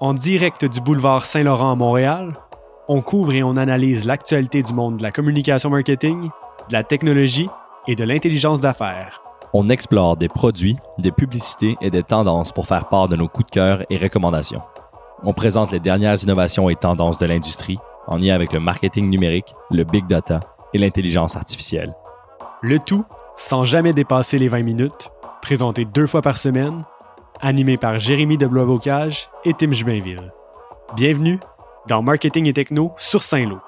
En direct du boulevard Saint-Laurent à Montréal, on couvre et on analyse l'actualité du monde de la communication marketing, de la technologie et de l'intelligence d'affaires. On explore des produits, des publicités et des tendances pour faire part de nos coups de cœur et recommandations. On présente les dernières innovations et tendances de l'industrie en lien avec le marketing numérique, le big data et l'intelligence artificielle. Le tout sans jamais dépasser les 20 minutes, présenté deux fois par semaine animé par Jérémy de Blois-Bocage et Tim Jubainville. Bienvenue dans Marketing et Techno sur Saint-Lô.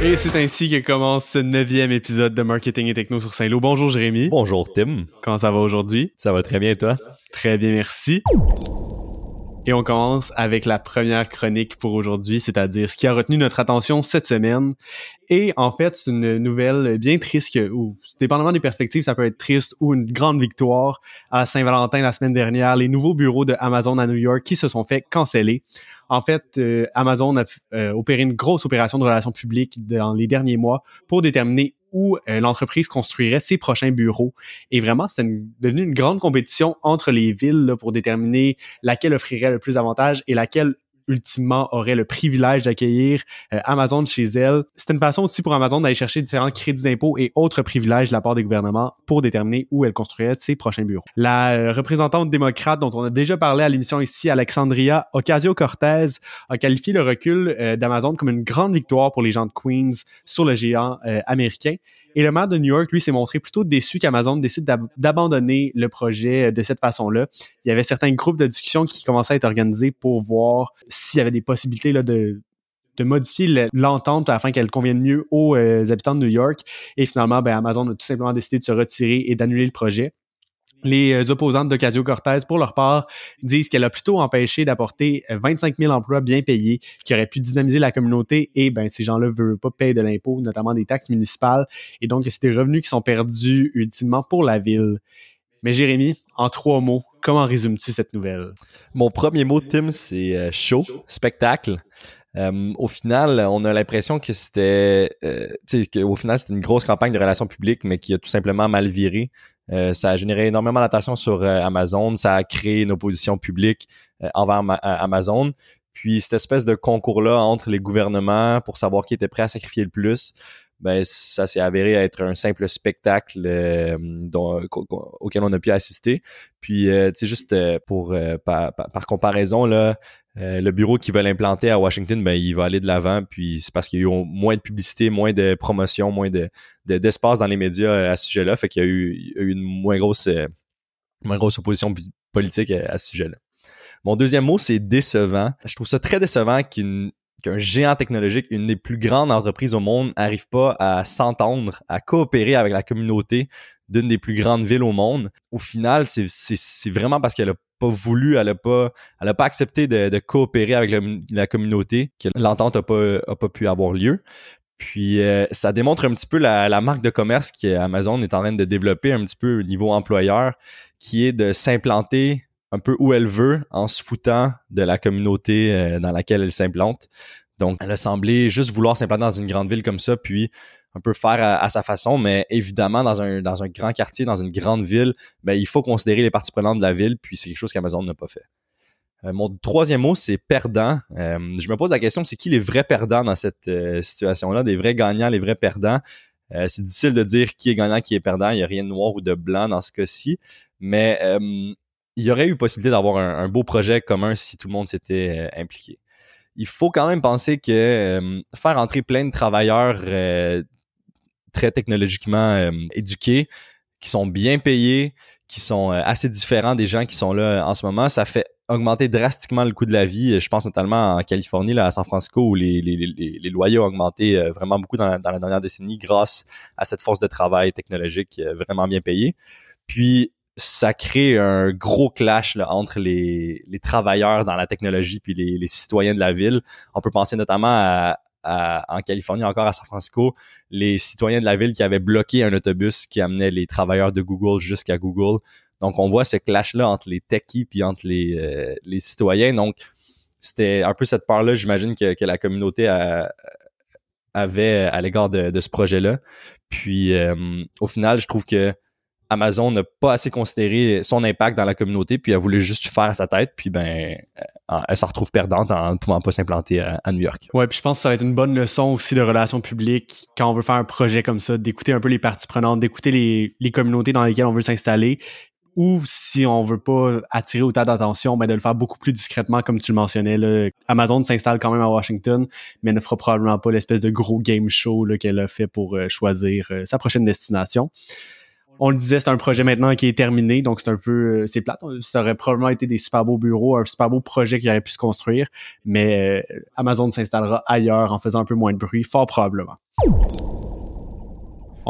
Et c'est ainsi que commence ce neuvième épisode de Marketing et Techno sur Saint-Lô. Bonjour Jérémy. Bonjour Tim. Comment ça va aujourd'hui? Ça va très bien toi? Très bien, merci. Et on commence avec la première chronique pour aujourd'hui, c'est-à-dire ce qui a retenu notre attention cette semaine. Et en fait, c'est une nouvelle bien triste, ou dépendamment des perspectives, ça peut être triste ou une grande victoire. À Saint-Valentin la semaine dernière, les nouveaux bureaux de Amazon à New York qui se sont fait canceller. En fait, euh, Amazon a euh, opéré une grosse opération de relations publiques dans les derniers mois pour déterminer où euh, l'entreprise construirait ses prochains bureaux. Et vraiment, c'est devenu une grande compétition entre les villes pour déterminer laquelle offrirait le plus d'avantages et laquelle ultimement aurait le privilège d'accueillir euh, Amazon chez elle. C'est une façon aussi pour Amazon d'aller chercher différents crédits d'impôt et autres privilèges de la part des gouvernements pour déterminer où elle construirait ses prochains bureaux. La euh, représentante démocrate dont on a déjà parlé à l'émission ici, Alexandria Ocasio-Cortez, a qualifié le recul euh, d'Amazon comme une grande victoire pour les gens de Queens sur le géant américain. Et le maire de New York, lui, s'est montré plutôt déçu qu'Amazon décide d'abandonner le projet de cette façon-là. Il y avait certains groupes de discussion qui commençaient à être organisés pour voir s'il y avait des possibilités de, modifier l'entente afin qu'elle convienne mieux aux euh, habitants de New York. Et finalement, ben, Amazon a tout simplement décidé de se retirer et d'annuler le projet. Les euh, opposantes d'Ocasio-Cortez, pour leur part, disent qu'elle a plutôt empêché d'apporter 25 euh, 000 emplois bien payés qui auraient pu dynamiser la communauté et ben ces gens-là veulent pas payer de l'impôt, notamment des taxes municipales, et donc c'est des revenus qui sont perdus ultimement pour la ville. Mais Jérémy, en trois mots, comment résumes-tu cette nouvelle? Mon premier mot, Tim, c'est euh, show, spectacle. Euh, au final, on a l'impression que c'était, euh, final, c'était une grosse campagne de relations publiques, mais qui a tout simplement mal viré. Euh, ça a généré énormément d'attention sur Amazon, ça a créé une opposition publique envers Amazon. Puis cette espèce de concours-là entre les gouvernements pour savoir qui était prêt à sacrifier le plus, ben ça s'est avéré être un simple spectacle euh, auquel on a pu assister. Puis, euh, tu sais, juste euh, pour par, comparaison là, le bureau qui veut l'implanter à Washington, ben il va aller de l'avant. Puis c'est parce qu'il y a eu moins de publicité, moins de promotion, moins de d'espace dans les médias à ce sujet-là, fait qu'il y a eu, une moins grosse moins grosse opposition politique à, ce sujet-là. Mon deuxième mot, c'est décevant. Je trouve ça très décevant qu'une qu'un géant technologique, une des plus grandes entreprises au monde, n'arrive pas à s'entendre, à coopérer avec la communauté d'une des plus grandes villes au monde. Au final, c'est vraiment parce qu'elle a pas voulu, elle a pas, elle a pas accepté de, coopérer avec la communauté que l'entente a pas, a pas pu avoir lieu. Puis euh, ça démontre un petit peu la, la marque de commerce qu'Amazon est en train de développer un petit peu au niveau employeur, qui est de s'implanter un peu où elle veut en se foutant de la communauté euh, dans laquelle elle s'implante. Donc, elle a semblé juste vouloir s'implanter dans une grande ville comme ça, puis un peu faire à, sa façon, mais évidemment, dans un, grand quartier, dans une grande ville, ben, il faut considérer les parties prenantes de la ville, puis c'est quelque chose qu'Amazon n'a pas fait. Euh, mon troisième mot, c'est perdant. Euh, je me pose la question, c'est qui les vrais perdants dans cette situation-là, des vrais gagnants, les vrais perdants? c'est difficile de dire qui est gagnant, qui est perdant. Il n'y a rien de noir ou de blanc dans ce cas-ci. Mais il y aurait eu possibilité d'avoir un, beau projet commun si tout le monde s'était euh, impliqué. Il faut quand même penser que euh, faire entrer plein de travailleurs euh, très technologiquement éduqués, qui sont bien payés, qui sont assez différents des gens qui sont là en ce moment, ça fait augmenter drastiquement le coût de la vie. Je pense notamment en Californie, là, à San Francisco, où les, les, loyers ont augmenté vraiment beaucoup dans la, dans la, dernière décennie grâce à cette force de travail technologique vraiment bien payée. Puis ça crée un gros clash entre les, travailleurs dans la technologie puis les, citoyens de la ville. On peut penser notamment à, en Californie, encore à San Francisco, les citoyens de la ville qui avaient bloqué un autobus qui amenait les travailleurs de Google jusqu'à Google. Donc, on voit ce clash-là entre les techies puis entre les, euh, citoyens. Donc, c'était un peu cette part-là, j'imagine, que, la communauté avait à l'égard de, de, ce projet-là. Puis au final, je trouve que Amazon n'a pas assez considéré son impact dans la communauté, puis elle voulait juste faire à sa tête, puis ben euh, elle se retrouve perdante en ne pouvant pas s'implanter à, New York. Ouais, puis je pense que ça va être une bonne leçon aussi de relations publiques quand on veut faire un projet comme ça, d'écouter un peu les parties prenantes, d'écouter les, les communautés dans lesquelles on veut s'installer, ou si on veut pas attirer autant d'attention, ben de le faire beaucoup plus discrètement, comme tu le mentionnais. Là. Amazon s'installe quand même à Washington, mais ne fera probablement pas l'espèce de gros game show qu'elle a fait pour euh, choisir euh, sa prochaine destination on le disait, c'est un projet maintenant qui est terminé, donc c'est un peu, euh, c'est plate. Ça aurait probablement été des super beaux bureaux, un super beau projet qui aurait pu se construire, mais euh, Amazon s'installera ailleurs en faisant un peu moins de bruit, fort probablement.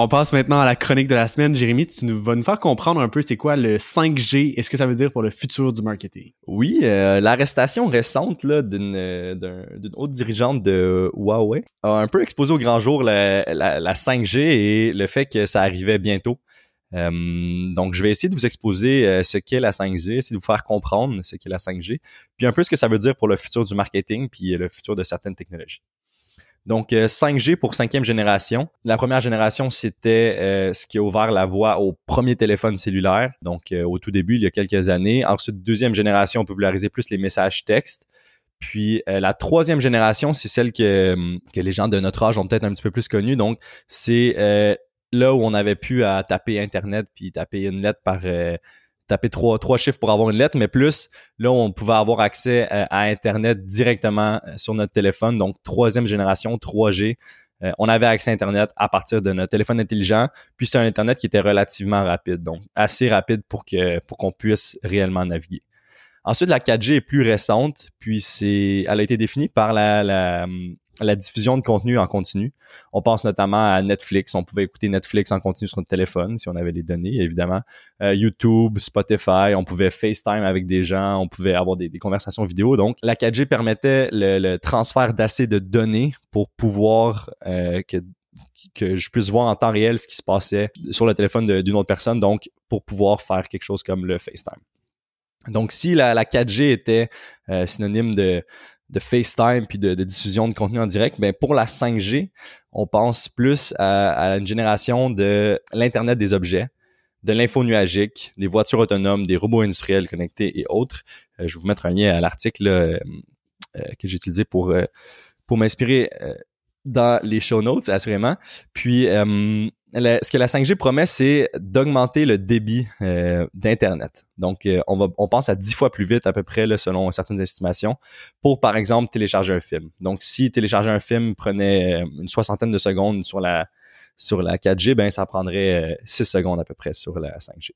On passe maintenant à la chronique de la semaine. Jérémy, tu nous, vas nous faire comprendre un peu c'est quoi le 5G et ce que ça veut dire pour le futur du marketing? Oui, euh, l'arrestation récente d'une haute dirigeante de Huawei a un peu exposé au grand jour la 5G et le fait que ça arrivait bientôt. Euh, donc, je vais essayer de vous exposer euh, ce qu'est la 5G, essayer de vous faire comprendre ce qu'est la 5G, puis un peu ce que ça veut dire pour le futur du marketing, puis le futur de certaines technologies. Donc, 5G euh, pour cinquième génération. La première génération, c'était ce qui a ouvert la voie au premier téléphone cellulaire, donc au tout début, il y a quelques années. Ensuite, deuxième génération, on popularisé plus les messages textes. Puis la troisième génération, c'est celle que les gens de notre âge ont peut-être un petit peu plus connue. Donc, c'est là où on avait pu taper Internet puis taper une lettre par euh, taper trois, trois chiffres pour avoir une lettre, mais plus là on pouvait avoir accès euh, à Internet directement euh, sur notre téléphone, donc troisième génération, 3G. on avait accès à Internet à partir de notre téléphone intelligent, puis c'était un Internet qui était relativement rapide, donc assez rapide pour que pour qu'on puisse réellement naviguer. Ensuite, la 4G est plus récente, puis c'est, elle a été définie par la, la, la diffusion de contenu en continu. On pense notamment à Netflix. On pouvait écouter Netflix en continu sur notre téléphone si on avait les données, évidemment. Euh, YouTube, Spotify, on pouvait FaceTime avec des gens, on pouvait avoir des, conversations vidéo. Donc, la 4G permettait le, transfert d'assez de données pour pouvoir euh, que que je puisse voir en temps réel ce qui se passait sur le téléphone d'une autre personne, donc pour pouvoir faire quelque chose comme le FaceTime. Donc, si la, la 4G était euh, synonyme de, de FaceTime puis de, diffusion de contenu en direct, mais ben, pour la 5G, on pense plus à, une génération de l'Internet des objets, de l'info nuagique, des voitures autonomes, des robots industriels connectés et autres. Euh, je vais vous mettre un lien à l'article euh, euh, que j'ai utilisé pour, pour m'inspirer dans les show notes, assurément. Puis, ce que la 5G promet, c'est d'augmenter le débit euh, d'Internet. Donc, euh, on, va, on pense à 10 fois plus vite à peu près, selon certaines estimations, pour, par exemple, télécharger un film. Donc, si télécharger un film prenait euh, une soixantaine de secondes sur la, sur la 4G, ben ça prendrait 6 secondes à peu près sur la 5G.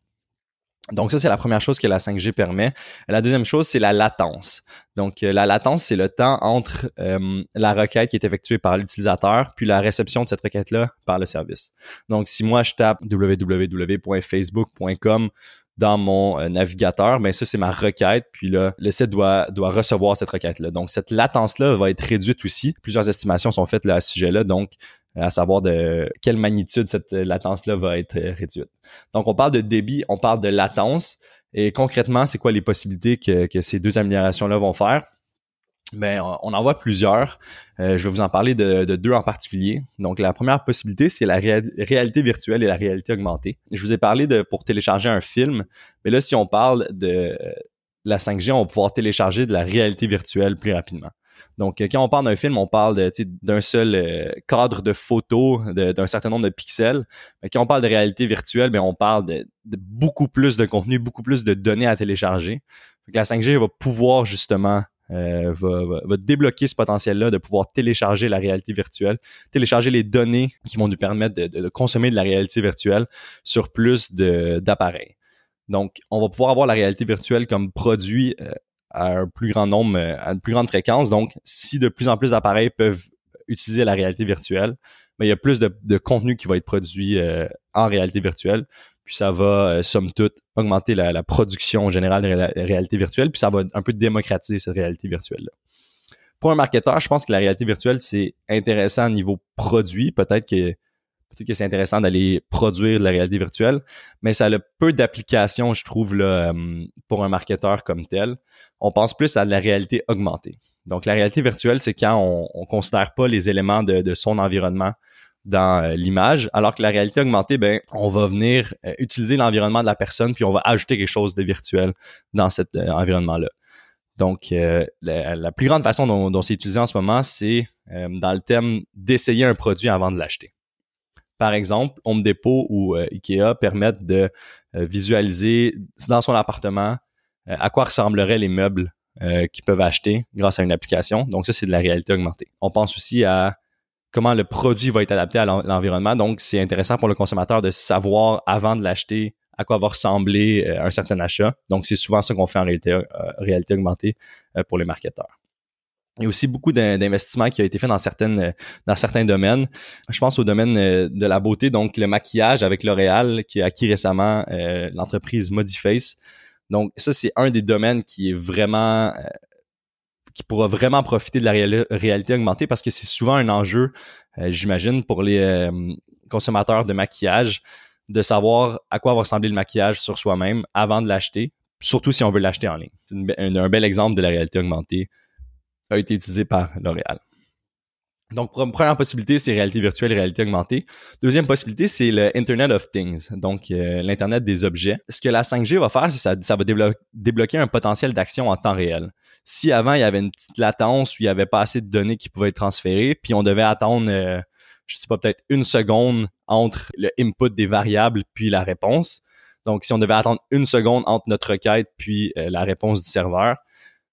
Donc ça, c'est la première chose que la 5G permet. La deuxième chose, c'est la latence. Donc euh, la latence, c'est le temps entre euh, la requête qui est effectuée par l'utilisateur puis la réception de cette requête-là par le service. Donc si moi, je tape www.facebook.com dans mon euh, navigateur, mais ben, ça, c'est ma requête. Puis là, le site doit, doit recevoir cette requête-là. Donc, cette latence-là va être réduite aussi. Plusieurs estimations sont faites là, à ce sujet-là. Donc, à savoir de quelle magnitude cette latence-là va être euh, réduite. Donc, on parle de débit, on parle de latence. Et concrètement, c'est quoi les possibilités que, que ces deux améliorations-là vont faire? Ben, on en voit plusieurs. Euh, je vais vous en parler de, de, deux en particulier. Donc, la première possibilité, c'est la réalité virtuelle et la réalité augmentée. Je vous ai parlé de pour télécharger un film, mais là, si on parle de la 5G, on va pouvoir télécharger de la réalité virtuelle plus rapidement. Donc, euh, quand on parle d'un film, on parle d'un seul euh, cadre de photo, d'un certain nombre de pixels. Mais quand on parle de réalité virtuelle, bien, on parle de, beaucoup plus de contenu, beaucoup plus de données à télécharger. la 5G va pouvoir justement euh, débloquer ce potentiel-là de pouvoir télécharger la réalité virtuelle, télécharger les données qui vont nous permettre de, consommer de la réalité virtuelle sur plus d'appareils. Donc, on va pouvoir avoir la réalité virtuelle comme produit à un plus grand nombre, euh, à une plus grande fréquence. Donc, si de plus en plus d'appareils peuvent utiliser la réalité virtuelle, mais ben, il y a plus de, contenu qui va être produit euh, en réalité virtuelle. Puis ça va, euh, somme toute, augmenter la, production générale de la réalité virtuelle, puis ça va un peu démocratiser cette réalité virtuelle-là. Pour un marketeur, je pense que la réalité virtuelle, c'est intéressant au niveau produit. Peut-être que peut-être que c'est intéressant d'aller produire de la réalité virtuelle, mais ça a peu d'applications, je trouve, là, euh, pour un marketeur comme tel. On pense plus à la réalité augmentée. Donc, la réalité virtuelle, c'est quand on, on considère pas les éléments de, son environnement dans euh, l'image, alors que la réalité augmentée, ben, on va venir euh, utiliser l'environnement de la personne, puis on va ajouter quelque chose de virtuel dans cet environnement-là. Donc, la, plus grande façon dont c'est utilisé en ce moment, c'est dans le thème d'essayer un produit avant de l'acheter. Par exemple, Home Depot ou euh, Ikea permettent de euh, visualiser dans son appartement euh, à quoi ressembleraient les meubles qu'ils peuvent acheter grâce à une application. Donc ça, c'est de la réalité augmentée. On pense aussi à comment le produit va être adapté à l'environnement. Donc c'est intéressant pour le consommateur de savoir avant de l'acheter à quoi va ressembler un certain achat. Donc c'est souvent ça qu'on fait en réalité, réalité augmentée pour les marketeurs. Il y a aussi beaucoup d'investissements qui ont été faits dans certaines dans certains domaines. Je pense au domaine euh, de la beauté, donc le maquillage avec L'Oréal qui a acquis récemment euh, l'entreprise Modiface. Donc ça c'est un des domaines qui est vraiment euh, qui pourra vraiment profiter de la réalité augmentée parce que c'est souvent un enjeu, j'imagine, pour les consommateurs de maquillage de savoir à quoi va ressembler le maquillage sur soi-même avant de l'acheter, surtout si on veut l'acheter en ligne. C'est un bel exemple de la réalité augmentée a été utilisé par L'Oréal. Donc, première possibilité, c'est réalité virtuelle, réalité augmentée. Deuxième possibilité, c'est le Internet of Things, donc euh, l'Internet des objets. Ce que la 5G va faire, c'est ça, ça va débloquer un potentiel d'action en temps réel. Si avant, il y avait une petite latence où il n'y avait pas assez de données qui pouvaient être transférées, puis on devait attendre, euh, je sais pas, peut-être une seconde entre le input des variables puis la réponse. Donc, si on devait attendre une seconde entre notre requête puis euh, la réponse du serveur,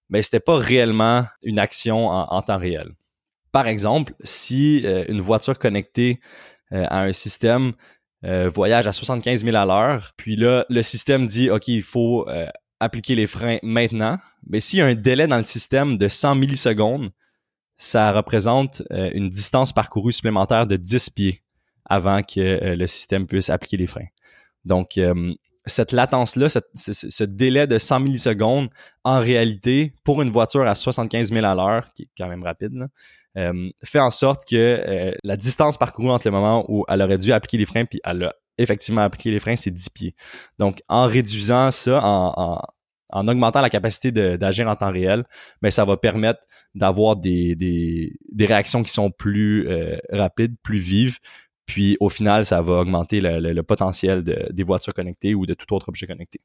mais c'était pas réellement une action en, temps réel. Par exemple, si euh, une voiture connectée euh, à un système euh, voyage à 75 000 à l'heure, puis là, le système dit, OK, il faut appliquer les freins maintenant, mais s'il y a un délai dans le système de 100 millisecondes, ça représente une distance parcourue supplémentaire de 10 pieds avant que le système puisse appliquer les freins. Donc, cette latence-là, ce délai de 100 millisecondes, en réalité, pour une voiture à 75 000 à l'heure, qui est quand même rapide, euh, fait en sorte que euh, la distance parcourue entre le moment où elle aurait dû appliquer les freins puis elle a effectivement appliqué les freins, c'est 10 pieds. Donc, en réduisant ça, en, augmentant la capacité d'agir en temps réel, ben, ça va permettre d'avoir des, réactions qui sont plus euh, rapides, plus vives, puis au final, ça va augmenter le, potentiel des voitures connectées ou de tout autre objet connecté.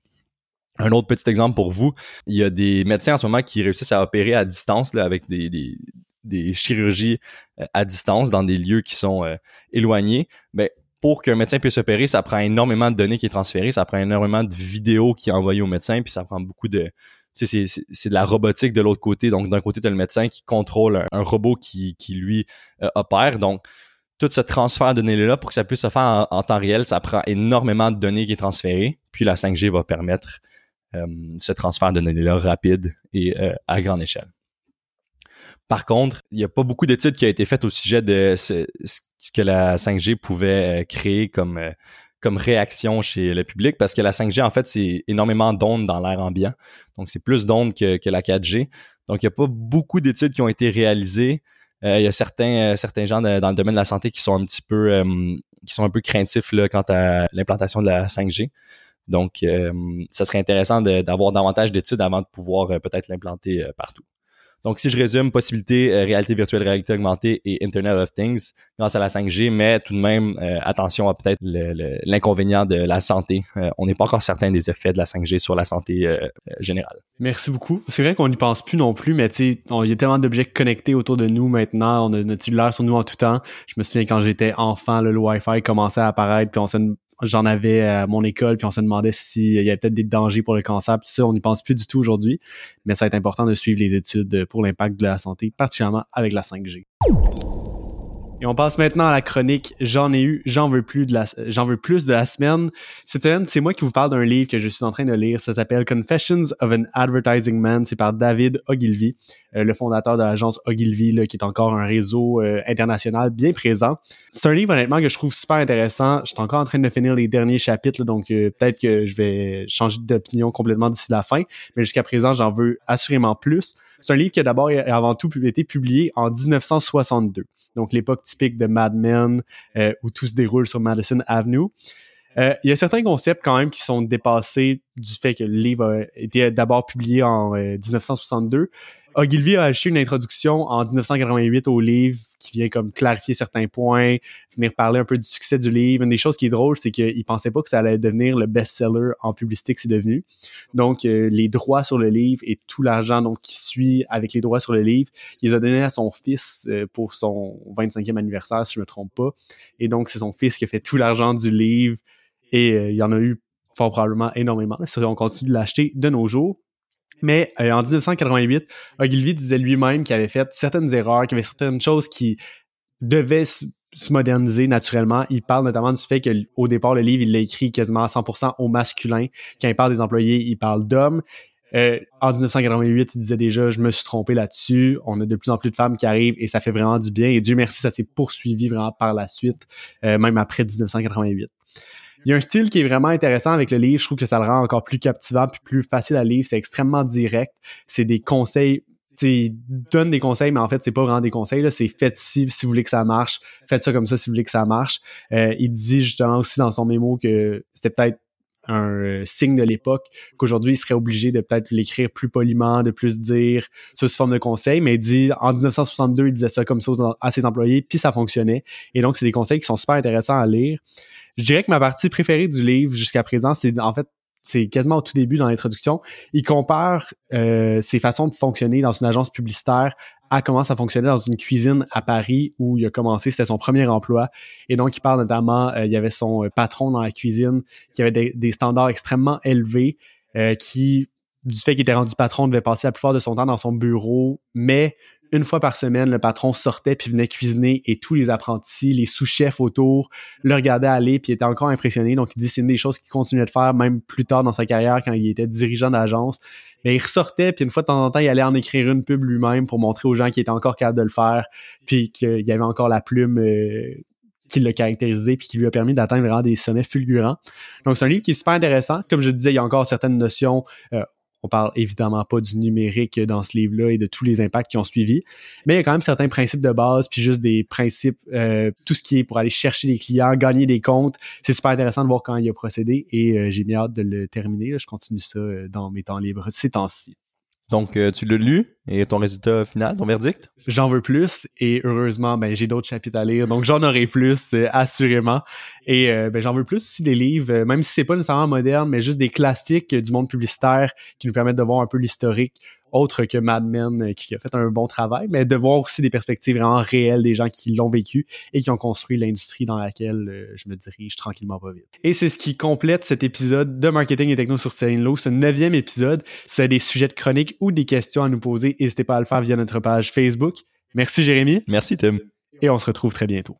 Un autre petit exemple pour vous, il y a des médecins en ce moment qui réussissent à opérer à distance là, avec des, chirurgies euh, à distance dans des lieux qui sont euh, éloignés. Mais pour qu'un médecin puisse opérer, ça prend énormément de données qui est transférées, ça prend énormément de vidéos qui est envoyées au médecin, puis ça prend beaucoup de, c'est, c'est de la robotique de l'autre côté. Donc, d'un côté, tu le médecin qui contrôle un, robot qui, qui lui euh, opère. Donc, tout ce transfert de données-là, pour que ça puisse se faire en, temps réel, ça prend énormément de données qui est transférées. Puis la 5G va permettre euh, ce transfert de données-là rapide et euh, à grande échelle. Par contre, il n'y a pas beaucoup d'études qui ont été faites au sujet de ce, que la 5G pouvait euh, créer comme, comme réaction chez le public, parce que la 5G, en fait, c'est énormément d'ondes dans l'air ambiant. Donc, c'est plus d'ondes que, que la 4G. Donc, il n'y a pas beaucoup d'études qui ont été réalisées il y a certains, euh, certains gens dans le domaine de la santé qui sont un petit peu euh, qui sont un peu craintifs là, quant à l'implantation de la 5G. Donc, ça serait intéressant d'avoir davantage d'études avant de pouvoir peut-être l'implanter partout. Donc, si je résume, possibilité euh, réalité virtuelle, réalité augmentée et Internet of Things grâce à la 5G, mais tout de même, euh, attention à peut-être l'inconvénient de la santé. Euh, on n'est pas encore certain des effets de la 5G sur la santé générale. Merci beaucoup. C'est vrai qu'on n'y pense plus non plus, mais tu sais, il y a tellement d'objets connectés autour de nous maintenant. On a notre cellulaire sur nous en tout temps. Je me souviens quand j'étais enfant, le Wi-Fi commençait à apparaître, puis on s'est j'en avais à mon école, puis on se demandait s'il y avait peut-être des dangers pour le cancer, tout ça, on n'y pense plus du tout aujourd'hui, mais ça va être important de suivre les études pour l'impact de la santé, particulièrement avec la 5G. Et on passe maintenant à la chronique J'en ai eu, j'en veux plus de la j'en veux plus de la semaine. Cette semaine, c'est moi qui vous parle d'un livre que je suis en train de lire. Ça s'appelle Confessions of an Advertising Man. C'est par David Ogilvy, euh, le fondateur de l'agence Ogilvy, là, qui est encore un réseau euh, international bien présent. C'est un livre honnêtement que je trouve super intéressant. Je suis encore en train de finir les derniers chapitres, donc euh, peut-être que je vais changer d'opinion complètement d'ici la fin. Mais jusqu'à présent, j'en veux assurément plus. C'est un livre qui a d'abord et avant tout été publié en 1962, donc l'époque typique de Mad Men euh, où tout se déroule sur Madison Avenue. Euh, il y a certains concepts quand même qui sont dépassés du fait que le livre a été d'abord publié en 1962, Ogilvy a acheté une introduction en 1988 au livre qui vient comme clarifier certains points, venir parler un peu du succès du livre. Une des choses qui est drôle, c'est qu'il pensait pas que ça allait devenir le best-seller en publicité que c'est devenu. Donc, euh, les droits sur le livre et tout l'argent donc qui suit avec les droits sur le livre, il les a donnés à son fils euh, pour son 25e anniversaire, si je me trompe pas. Et donc, c'est son fils qui a fait tout l'argent du livre et euh, il y en a eu fort probablement énormément. On continue de l'acheter de nos jours. Mais euh, en 1988, Ogilvy disait lui-même qu'il avait fait certaines erreurs, qu'il y avait certaines choses qui devaient se moderniser naturellement. Il parle notamment du fait qu'au départ, le livre, il l'a écrit quasiment à 100% au masculin. Quand il parle des employés, il parle d'hommes. Euh, en 1988, il disait déjà, je me suis trompé là-dessus. On a de plus en plus de femmes qui arrivent et ça fait vraiment du bien. Et Dieu merci, ça s'est poursuivi vraiment par la suite, euh, même après 1988. Il y a un style qui est vraiment intéressant avec le livre. Je trouve que ça le rend encore plus captivant puis plus facile à lire. C'est extrêmement direct. C'est des conseils il donne des conseils, mais en fait, c'est pas vraiment des conseils. C'est faites ci si vous voulez que ça marche. Faites ça comme ça si vous voulez que ça marche. Euh, il dit justement aussi dans son mémo que c'était peut-être un euh, signe de l'époque qu'aujourd'hui, il serait obligé de peut-être l'écrire plus poliment, de plus dire sous forme de conseil, mais il dit en 1962, il disait ça comme ça à ses employés, puis ça fonctionnait. Et donc, c'est des conseils qui sont super intéressants à lire. Je dirais que ma partie préférée du livre jusqu'à présent, c'est en fait c'est quasiment au tout début dans l'introduction. Il compare euh, ses façons de fonctionner dans une agence publicitaire à comment ça fonctionnait dans une cuisine à Paris où il a commencé, c'était son premier emploi. Et donc, il parle notamment, euh, il y avait son euh, patron dans la cuisine qui avait des, des standards extrêmement élevés, qui, du fait qu'il était rendu patron, devait passer la plupart de son temps dans son bureau, mais une fois par semaine, le patron sortait puis venait cuisiner et tous les apprentis, les sous-chefs autour, le regardaient aller puis étaient encore impressionnés. Donc, il dit c'est une des choses qu'il continuait de faire même plus tard dans sa carrière quand il était dirigeant d'agence. Mais il ressortait puis une fois de temps en temps, il allait en écrire une pub lui-même pour montrer aux gens qu'il était encore capable de le faire puis qu'il y avait encore la plume euh, qui l'a caractérisé puis qui lui a permis d'atteindre vraiment des sommets fulgurants. Donc c'est un livre qui est super intéressant. Comme je disais, il y a encore certaines notions. Euh, on parle évidemment pas du numérique dans ce livre-là et de tous les impacts qui ont suivi, mais il y a quand même certains principes de base, puis juste des principes, euh, tout ce qui est pour aller chercher des clients, gagner des comptes. C'est super intéressant de voir comment il a procédé et euh, j'ai mis hâte de le terminer. Je continue ça euh, dans mes temps libres ces temps-ci. Donc, euh, tu l'as lu et ton résultat final, ton verdict? J'en veux plus et heureusement, ben, j'ai d'autres chapitres à lire, donc j'en aurai plus, euh, assurément. Et euh, ben, j'en veux plus aussi des livres, même si c'est pas nécessairement moderne, mais juste des classiques du monde publicitaire qui nous permettent de voir un peu l'historique autre que Mad Men euh, qui a fait un bon travail, mais de voir aussi des perspectives vraiment réelles des gens qui l'ont vécu et qui ont construit l'industrie dans laquelle euh, je me dirige tranquillement pas vite. Et c'est ce qui complète cet épisode de Marketing et Techno sur Low, ce neuvième épisode. Si vous avez des sujets de chronique ou des questions à nous poser, n'hésitez pas à le faire via notre page Facebook. Merci Jérémy. Merci Tim. Et on se retrouve très bientôt.